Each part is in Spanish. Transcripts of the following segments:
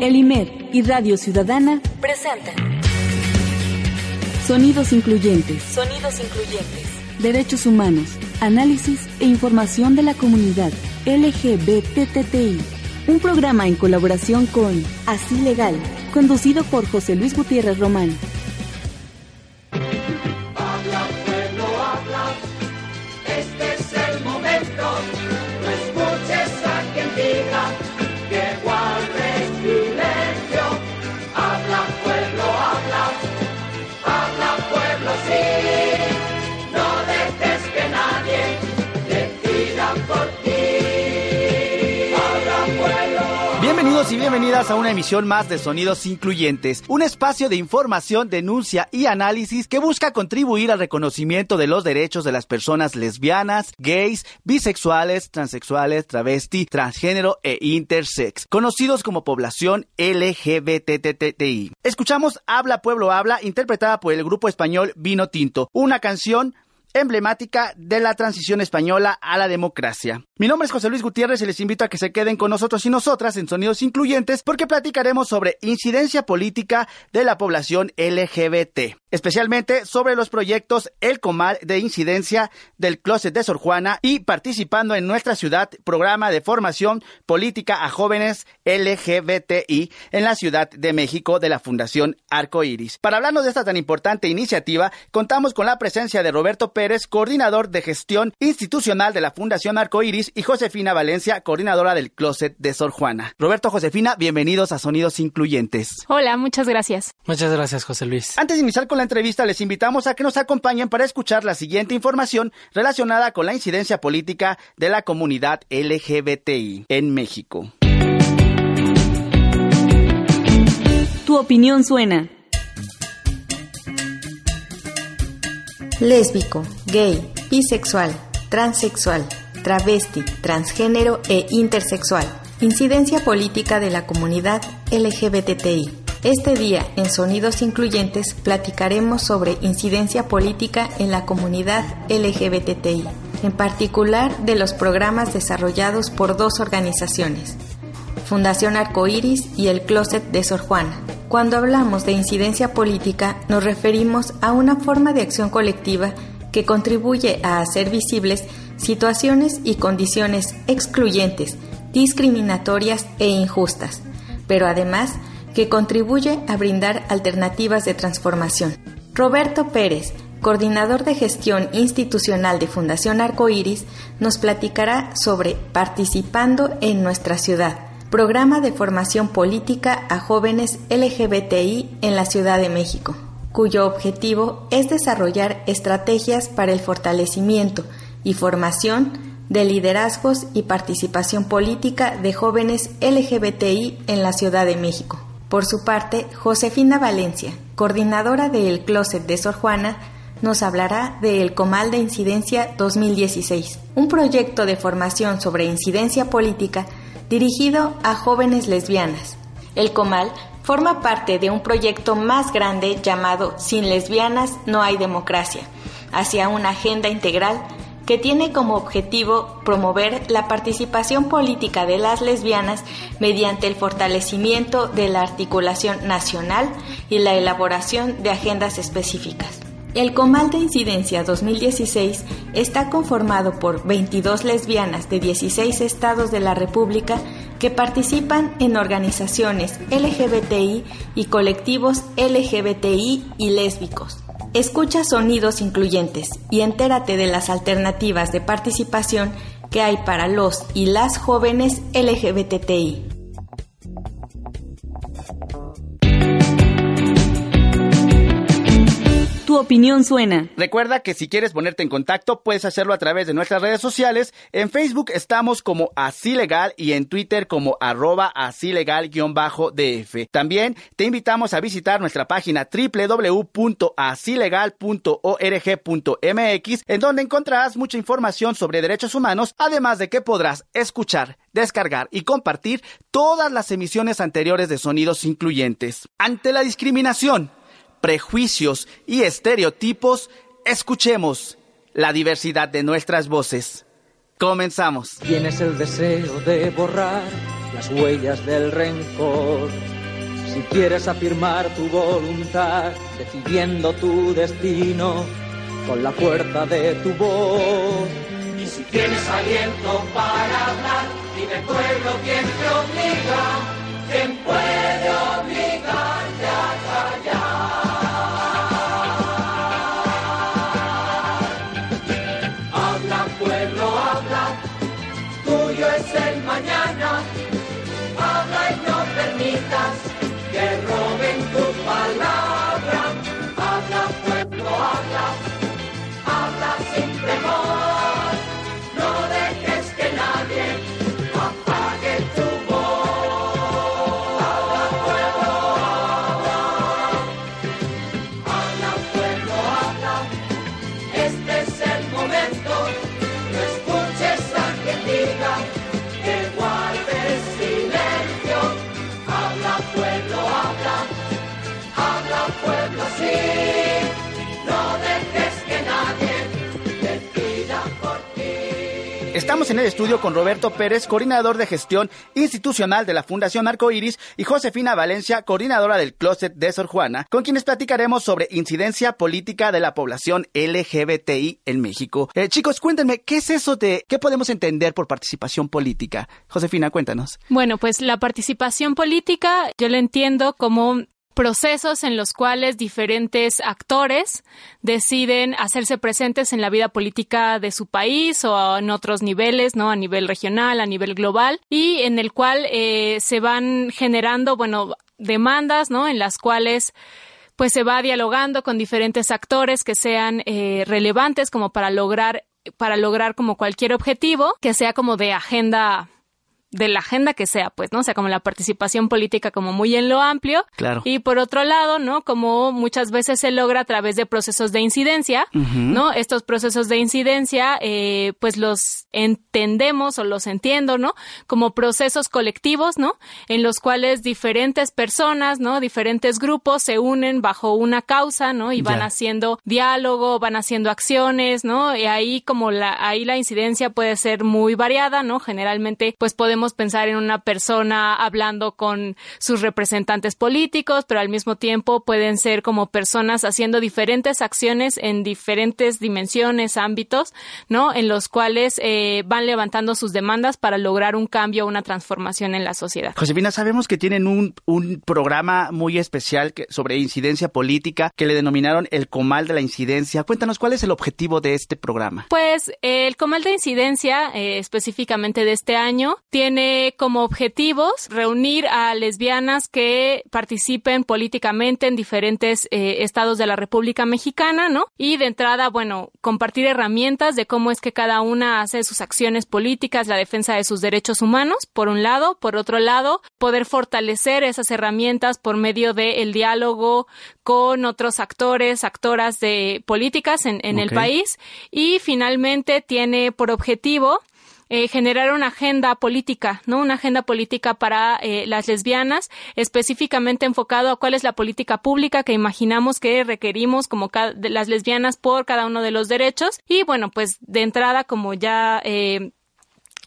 el IMED y Radio Ciudadana presentan Sonidos Incluyentes. Sonidos Incluyentes. Derechos humanos, análisis e información de la comunidad LGBTTI. Un programa en colaboración con Así Legal, conducido por José Luis Gutiérrez Román. Bienvenidas a una emisión más de Sonidos Incluyentes, un espacio de información, denuncia y análisis que busca contribuir al reconocimiento de los derechos de las personas lesbianas, gays, bisexuales, transexuales, travesti, transgénero e intersex, conocidos como población LGBTTI. Escuchamos Habla Pueblo Habla, interpretada por el grupo español Vino Tinto, una canción emblemática de la transición española a la democracia. Mi nombre es José Luis Gutiérrez y les invito a que se queden con nosotros y nosotras en Sonidos Incluyentes porque platicaremos sobre incidencia política de la población LGBT, especialmente sobre los proyectos El Comal de incidencia del Closet de Sor Juana y participando en nuestra ciudad programa de formación política a jóvenes LGBTI en la Ciudad de México de la Fundación Arco Iris. Para hablarnos de esta tan importante iniciativa, contamos con la presencia de Roberto Pérez, coordinador de gestión institucional de la Fundación Arcoiris, y Josefina Valencia, coordinadora del Closet de Sor Juana. Roberto, Josefina, bienvenidos a Sonidos Incluyentes. Hola, muchas gracias. Muchas gracias, José Luis. Antes de iniciar con la entrevista, les invitamos a que nos acompañen para escuchar la siguiente información relacionada con la incidencia política de la comunidad LGBTI en México. Tu opinión suena. lésbico, gay, bisexual, transexual, travesti, transgénero e intersexual. Incidencia política de la comunidad LGBTI. Este día, en Sonidos Incluyentes, platicaremos sobre incidencia política en la comunidad LGBTI, en particular de los programas desarrollados por dos organizaciones, Fundación Arcoíris y el Closet de Sor Juana. Cuando hablamos de incidencia política nos referimos a una forma de acción colectiva que contribuye a hacer visibles situaciones y condiciones excluyentes, discriminatorias e injustas, pero además que contribuye a brindar alternativas de transformación. Roberto Pérez, coordinador de gestión institucional de Fundación Arcoíris, nos platicará sobre participando en nuestra ciudad Programa de Formación Política a Jóvenes LGBTI en la Ciudad de México, cuyo objetivo es desarrollar estrategias para el fortalecimiento y formación de liderazgos y participación política de jóvenes LGBTI en la Ciudad de México. Por su parte, Josefina Valencia, coordinadora del Closet de Sor Juana, nos hablará del Comal de Incidencia 2016, un proyecto de formación sobre incidencia política dirigido a jóvenes lesbianas. El Comal forma parte de un proyecto más grande llamado Sin lesbianas no hay democracia, hacia una agenda integral que tiene como objetivo promover la participación política de las lesbianas mediante el fortalecimiento de la articulación nacional y la elaboración de agendas específicas. El Comal de Incidencia 2016 está conformado por 22 lesbianas de 16 estados de la República que participan en organizaciones LGBTI y colectivos LGBTI y lésbicos. Escucha sonidos incluyentes y entérate de las alternativas de participación que hay para los y las jóvenes LGBTI. Tu opinión suena. Recuerda que si quieres ponerte en contacto, puedes hacerlo a través de nuestras redes sociales. En Facebook estamos como Así Legal y en Twitter como arroba así legal-df. También te invitamos a visitar nuestra página www.asilegal.org.mx en donde encontrarás mucha información sobre derechos humanos, además de que podrás escuchar, descargar y compartir todas las emisiones anteriores de sonidos incluyentes. Ante la discriminación, prejuicios y estereotipos, escuchemos la diversidad de nuestras voces. Comenzamos. Tienes el deseo de borrar las huellas del rencor. Si quieres afirmar tu voluntad, decidiendo tu destino con la fuerza de tu voz. Y si tienes aliento para hablar, dime pueblo quién te obliga, quién puede Estamos en el estudio con Roberto Pérez, coordinador de gestión institucional de la Fundación Arcoiris, y Josefina Valencia, coordinadora del Closet de Sor Juana, con quienes platicaremos sobre incidencia política de la población LGBTI en México. Eh, chicos, cuéntenme, ¿qué es eso de qué podemos entender por participación política? Josefina, cuéntanos. Bueno, pues la participación política yo lo entiendo como procesos en los cuales diferentes actores deciden hacerse presentes en la vida política de su país o en otros niveles, ¿no? A nivel regional, a nivel global, y en el cual eh, se van generando, bueno, demandas, ¿no? En las cuales pues se va dialogando con diferentes actores que sean eh, relevantes como para lograr para lograr como cualquier objetivo que sea como de agenda de la agenda que sea, pues, ¿no? O sea, como la participación política como muy en lo amplio. Claro. Y por otro lado, ¿no? Como muchas veces se logra a través de procesos de incidencia, ¿no? Estos procesos de incidencia, eh, pues los entendemos o los entiendo, ¿no? Como procesos colectivos, ¿no? En los cuales diferentes personas, ¿no? Diferentes grupos se unen bajo una causa, ¿no? Y van haciendo diálogo, van haciendo acciones, ¿no? Y ahí como la, ahí la incidencia puede ser muy variada, ¿no? Generalmente, pues podemos pensar en una persona hablando con sus representantes políticos, pero al mismo tiempo pueden ser como personas haciendo diferentes acciones en diferentes dimensiones, ámbitos, ¿no? En los cuales eh, van levantando sus demandas para lograr un cambio, una transformación en la sociedad. Josefina, sabemos que tienen un, un programa muy especial que, sobre incidencia política que le denominaron el Comal de la Incidencia. Cuéntanos cuál es el objetivo de este programa. Pues el Comal de Incidencia, eh, específicamente de este año, tiene tiene como objetivos reunir a lesbianas que participen políticamente en diferentes eh, estados de la República Mexicana, ¿no? Y de entrada, bueno, compartir herramientas de cómo es que cada una hace sus acciones políticas, la defensa de sus derechos humanos, por un lado, por otro lado, poder fortalecer esas herramientas por medio del diálogo con otros actores, actoras de políticas en, el país. Y finalmente tiene por objetivo eh, generar una agenda política, ¿no? Una agenda política para eh, las lesbianas, específicamente enfocado a cuál es la política pública que imaginamos que requerimos como las lesbianas por cada uno de los derechos. Y bueno, pues de entrada, como ya eh,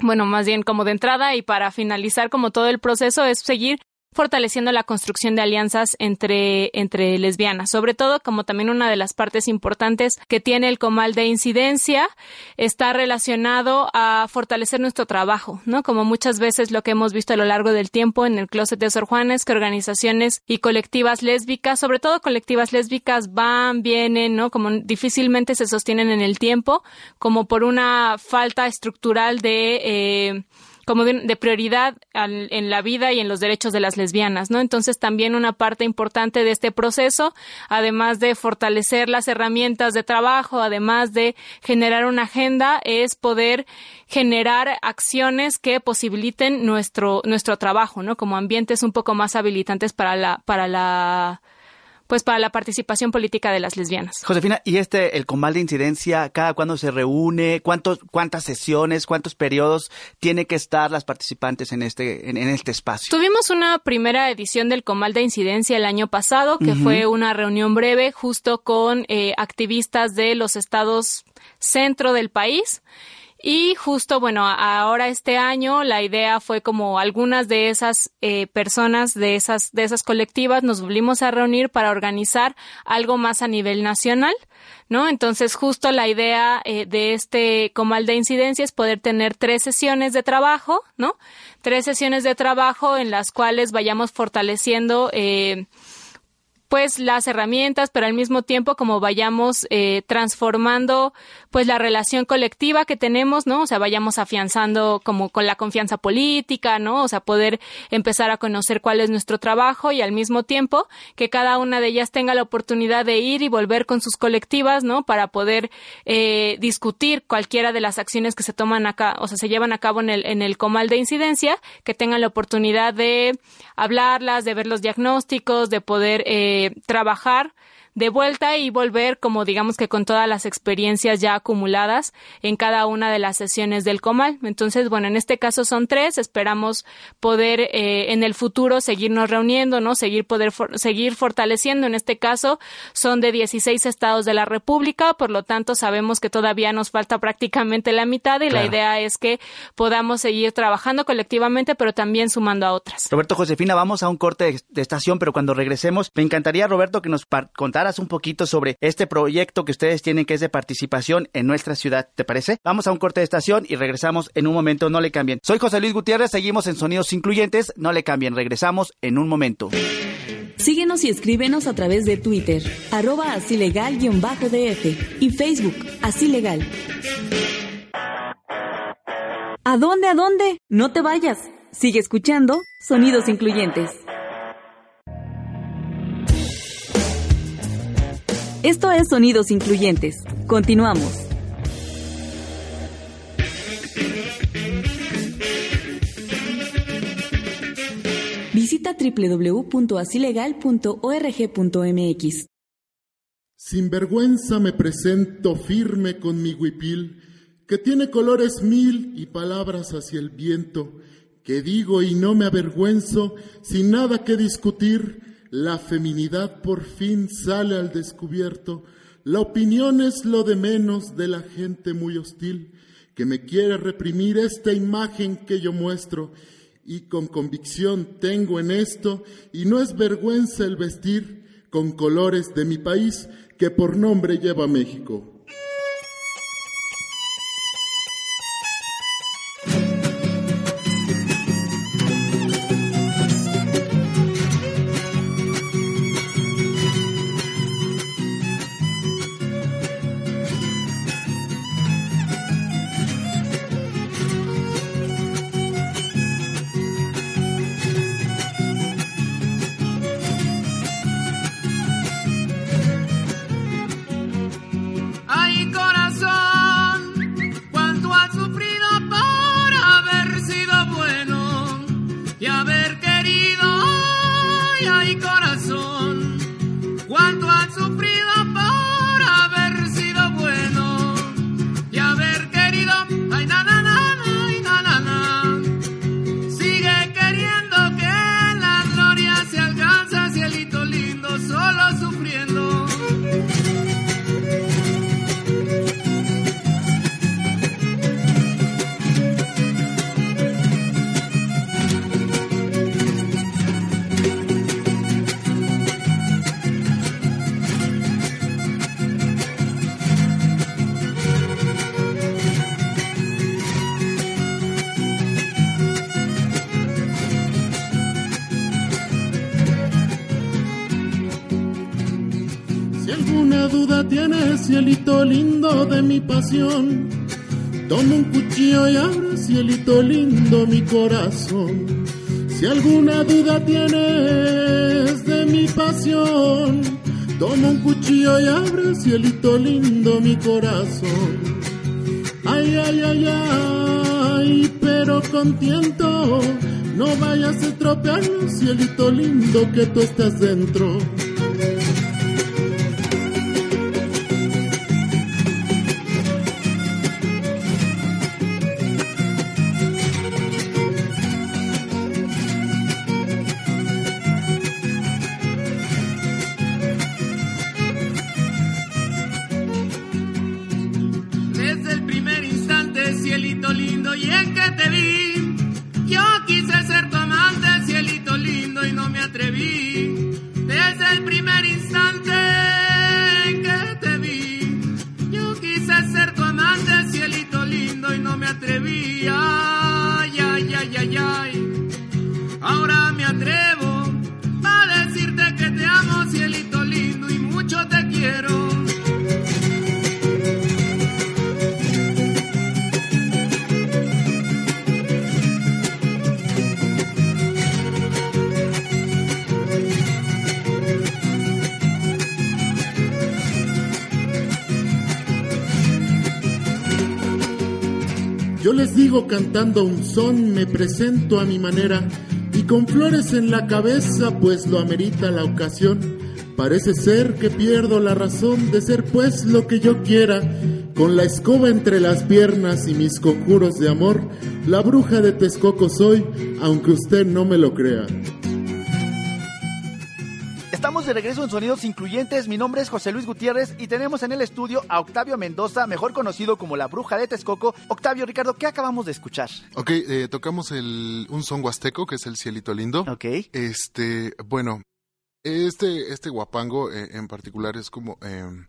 bueno, más bien como de entrada y para finalizar como todo el proceso es seguir fortaleciendo la construcción de alianzas entre, entre lesbianas. Sobre todo, como también una de las partes importantes que tiene el comal de incidencia, está relacionado a fortalecer nuestro trabajo, ¿no? Como muchas veces lo que hemos visto a lo largo del tiempo en el closet de Sor Juanes, que organizaciones y colectivas lésbicas, sobre todo colectivas lésbicas, van, vienen, ¿no? Como difícilmente se sostienen en el tiempo, como por una falta estructural de, eh, como de, prioridad en la vida y en los derechos de las lesbianas, ¿no? Entonces también una parte importante de este proceso, además de fortalecer las herramientas de trabajo, además de generar una agenda, es poder generar acciones que posibiliten nuestro nuestro trabajo, ¿no? Como ambientes un poco más habilitantes para la para la pues para la participación política de las lesbianas. Josefina, ¿y este, el comal de incidencia, cada cuándo se reúne? ¿Cuántos, ¿Cuántas sesiones, cuántos periodos tiene que estar las participantes en este, en, este espacio? Tuvimos una primera edición del comal de incidencia el año pasado, que fue una reunión breve justo con eh, activistas de los estados centro del país. Y justo, bueno, ahora este año la idea fue como algunas de esas eh, personas, de esas, de esas colectivas, nos volvimos a reunir para organizar algo más a nivel nacional, ¿no? Entonces, justo la idea eh, de este comal de incidencia es poder tener tres sesiones de trabajo, ¿no? Tres sesiones de trabajo en las cuales vayamos fortaleciendo eh, pues las herramientas, pero al mismo tiempo como vayamos eh, transformando pues la relación colectiva que tenemos, ¿no? O sea, vayamos afianzando como con la confianza política, ¿no? O sea, poder empezar a conocer cuál es nuestro trabajo y al mismo tiempo que cada una de ellas tenga la oportunidad de ir y volver con sus colectivas, ¿no? Para poder eh, discutir cualquiera de las acciones que se toman acá, o sea, se llevan a cabo en el, en el comal de incidencia, que tengan la oportunidad de hablarlas, de ver los diagnósticos, de poder eh, trabajar de vuelta y volver como digamos que con todas las experiencias ya acumuladas en cada una de las sesiones del comal. Entonces, bueno, en este caso son tres, esperamos poder eh, en el futuro seguirnos reuniendo, ¿no? Seguir poder seguir fortaleciendo. En este caso son de 16 estados de la República, por lo tanto sabemos que todavía nos falta prácticamente la mitad y la idea es que podamos seguir trabajando colectivamente, pero también sumando a otras. Roberto Josefina, vamos a un corte de estación, pero cuando regresemos, me encantaría, Roberto, que nos contara un poquito sobre este proyecto que ustedes tienen que es de participación en nuestra ciudad, ¿te parece? Vamos a un corte de estación y regresamos en un momento, no le cambien. Soy José Luis Gutiérrez, seguimos en Sonidos Incluyentes, no le cambien, regresamos en un momento. Síguenos y escríbenos a través de Twitter, arroba así legal-df y Facebook, así legal. ¿A dónde, a dónde? No te vayas. Sigue escuchando Sonidos Incluyentes. Esto es Sonidos Incluyentes. Continuamos. Visita www.asilegal.org.mx. Sin vergüenza me presento firme con mi huipil, que tiene colores mil y palabras hacia el viento, que digo y no me avergüenzo, sin nada que discutir, la feminidad por fin sale al descubierto. La opinión es lo de menos de la gente muy hostil que me quiere reprimir esta imagen que yo muestro y con convicción tengo en esto y no es vergüenza el vestir con colores de mi país que por nombre lleva México. Mi pasión. Toma un cuchillo y abre, cielito lindo, mi corazón. Si alguna duda tienes de mi pasión, toma un cuchillo y abre, cielito lindo, mi corazón. Ay, ay, ay, ay, pero contiento, no vayas a estropearlo, cielito lindo, que tú estás dentro. Digo cantando un son, me presento a mi manera y con flores en la cabeza, pues lo amerita la ocasión. Parece ser que pierdo la razón de ser pues lo que yo quiera, con la escoba entre las piernas y mis conjuros de amor, la bruja de Texcoco soy, aunque usted no me lo crea. Estamos de regreso en Sonidos Incluyentes. Mi nombre es José Luis Gutiérrez y tenemos en el estudio a Octavio Mendoza, mejor conocido como la Bruja de Texcoco. Octavio, Ricardo, ¿qué acabamos de escuchar? Ok, eh, tocamos el, un son huasteco, que es el Cielito Lindo. Ok. Este, bueno, este, este guapango eh, en particular es como... Em,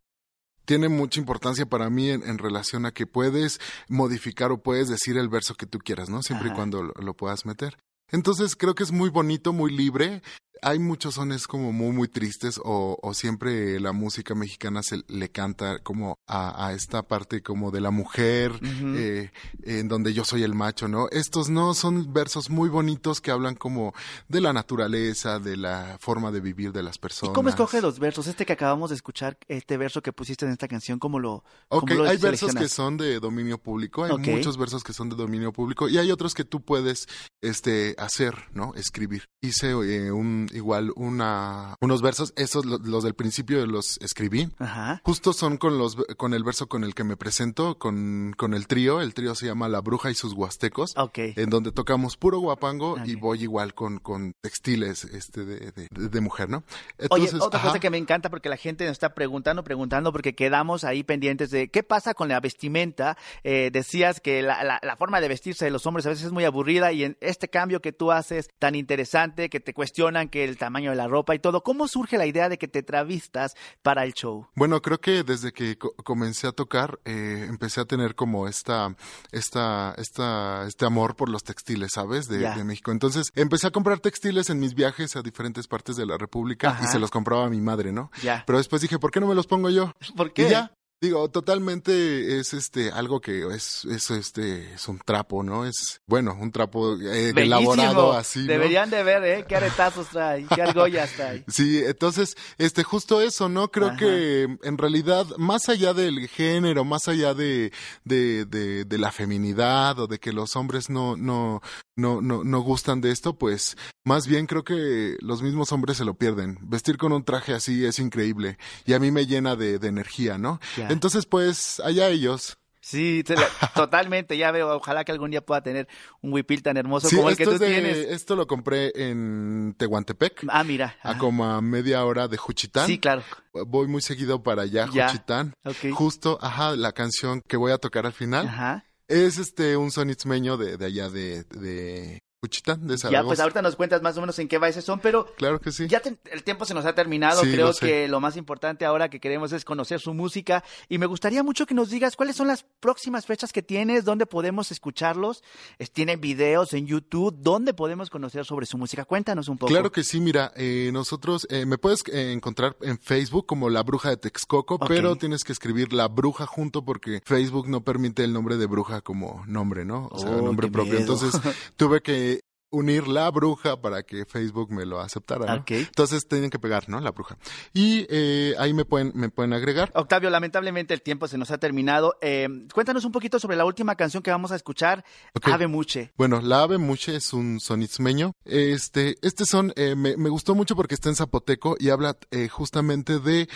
tiene mucha importancia para mí en, relación a que puedes modificar o puedes decir el verso que tú quieras, ¿no? Siempre y cuando lo, puedas meter. Entonces creo que es muy bonito, muy libre hay muchos sones como muy, muy tristes o, o siempre la música mexicana se le canta como a, a esta parte como de la mujer, eh, en donde yo soy el macho, ¿no? Estos no son versos muy bonitos que hablan como de la naturaleza, de la forma de vivir de las personas. ¿Y cómo escoge los versos? Este que acabamos de escuchar, este verso que pusiste en esta canción, ¿cómo lo Ok, hay versos que son de dominio público, hay muchos versos que son de dominio público y hay otros que tú puedes este, hacer, ¿no? Escribir. Hice eh, un igual una, unos versos, esos los, del principio los escribí. Ajá. Justo son con los con el verso con el que me presento, con, con el trío. El trío se llama La Bruja y sus Huastecos. Ok. En donde tocamos puro guapango y voy igual con, con textiles este de, de, mujer, ¿no? Entonces, Oye, otra cosa que me encanta porque la gente nos está preguntando, preguntando, porque quedamos ahí pendientes de qué pasa con la vestimenta. Eh, decías que la, la, la forma de vestirse de los hombres a veces es muy aburrida y en este cambio que tú haces tan interesante, que te cuestionan que el tamaño de la ropa y todo. ¿Cómo surge la idea de que te travistas para el show? Bueno, creo que desde que comencé a tocar, eh, empecé a tener como esta, esta, esta, este amor por los textiles, ¿sabes? De, México. Entonces, empecé a comprar textiles en mis viajes a diferentes partes de la República y se los compraba a mi madre, ¿no? Ya. Pero después dije, ¿por qué no me los pongo yo? ¿Por qué? Y ya, Digo, totalmente es este algo que es, es este es un trapo, ¿no? Es bueno, un trapo eh, elaborado así. Deberían de ver, ¿eh? Qué aretazos trae, qué argollas trae. sí, entonces, este, justo eso, ¿no? Creo que en realidad, más allá del género, más allá de, de, de, de la feminidad o de que los hombres no, no, no, no, no gustan de esto, pues más bien creo que los mismos hombres se lo pierden. Vestir con un traje así es increíble y a mí me llena de, de energía, ¿no? Entonces, pues, allá ellos. Sí, totalmente, ya veo, ojalá que algún día pueda tener un huipil tan hermoso como el que tú tienes. Esto lo compré en Tehuantepec. Ah, mira. A como a media hora de Juchitán. Sí, claro. Voy muy seguido para allá, Juchitán. Justo, ajá, la canción que voy a tocar al final. Ajá. Es este un sonitzmeño de, de allá de, de Juchitán de Zaragoza. Ya, pues ahorita nos cuentas más o menos en qué bailes son, pero claro que sí. Ya el tiempo se nos ha terminado. Sí, Creo lo que lo más importante ahora que queremos es conocer su música y me gustaría mucho que nos digas cuáles son las próximas fechas que tienes, dónde podemos escucharlos. Es- ¿Tienen videos en YouTube? ¿Dónde podemos conocer sobre su música? Cuéntanos un poco. Claro que sí, mira, eh, nosotros eh, me puedes eh, encontrar en Facebook como La Bruja de Texcoco, pero tienes que escribir La Bruja junto porque Facebook no permite el nombre de bruja como nombre, ¿no? O sea, Oh, nombre qué propio. miedo. Entonces tuve que unir La Bruja para que Facebook me lo aceptara. Entonces tienen que pegar, ¿no? La Bruja. Y eh, ahí me pueden, me pueden agregar. Octavio, lamentablemente el tiempo se nos ha terminado. Eh, cuéntanos un poquito sobre la última canción que vamos a escuchar, Ok. Ave Muche. Bueno, la ave muche es un sonizmeño. Este, este son, eh, me, me gustó mucho porque está en zapoteco y habla eh, justamente de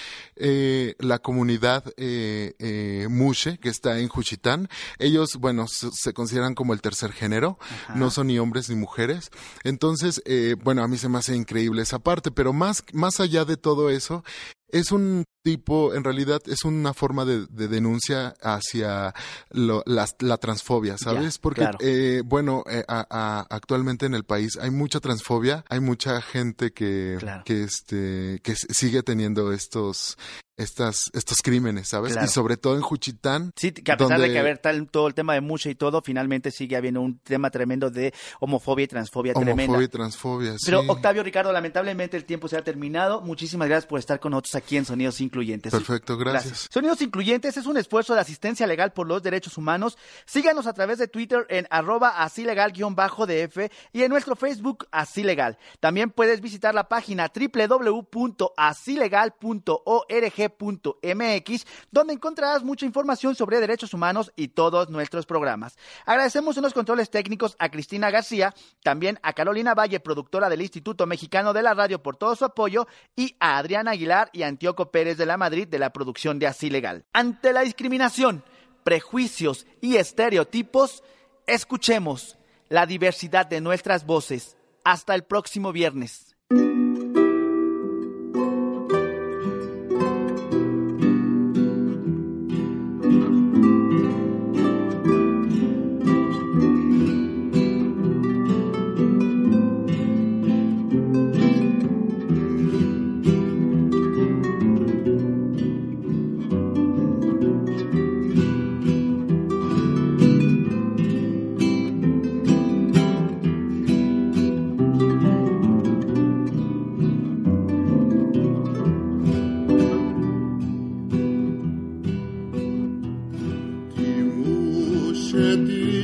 la comunidad muche que está en Juchitán. Ellos, bueno, se, se consideran como el tercer género, no son ni hombres ni mujeres. Entonces, eh, bueno, a mí se me hace increíble esa parte, pero más, más allá de todo eso, es un tipo, en realidad es una forma de, de denuncia hacia lo- las- la transfobia, ¿sabes? Porque, claro. eh, bueno, eh, a- a- actualmente en el país hay mucha transfobia, hay mucha gente que, Claro. que, este, que sigue teniendo estos, estas, estos crímenes, ¿sabes? Claro. Y sobre todo en Juchitán. Sí, que a pesar de que haber tal, todo el tema de Muche y todo, finalmente sigue habiendo un tema tremendo de homofobia y transfobia tremenda. Homofobia y transfobia, Pero sí. Octavio Ricardo, lamentablemente el tiempo se ha terminado. Muchísimas gracias por estar con nosotros aquí en Sonidos Incluyentes. Perfecto, gracias. Sonidos Incluyentes es un esfuerzo de asistencia legal por los derechos humanos. Síganos a través de Twitter en arroba así legal-df y en nuestro Facebook así legal. También puedes visitar la página donde encontrarás mucha información sobre derechos humanos y todos nuestros programas. Agradecemos en los controles técnicos a Cristina García, también a Carolina Valle, productora del Instituto Mexicano de la Radio por todo su apoyo y a Adriana Aguilar y Antioco Pérez de la Madrid de la producción de Así Legal. Ante la discriminación, prejuicios y estereotipos, escuchemos la diversidad de nuestras voces. Hasta el próximo viernes. σε τι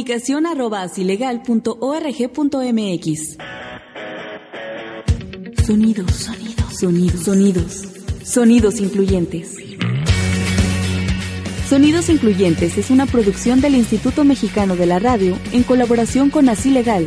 comunicación asilegal.org.mx. Sonidos, sonidos, sonidos, sonidos, sonidos incluyentes. Sonidos Incluyentes es una producción del Instituto Mexicano de la Radio en colaboración con Así Legal,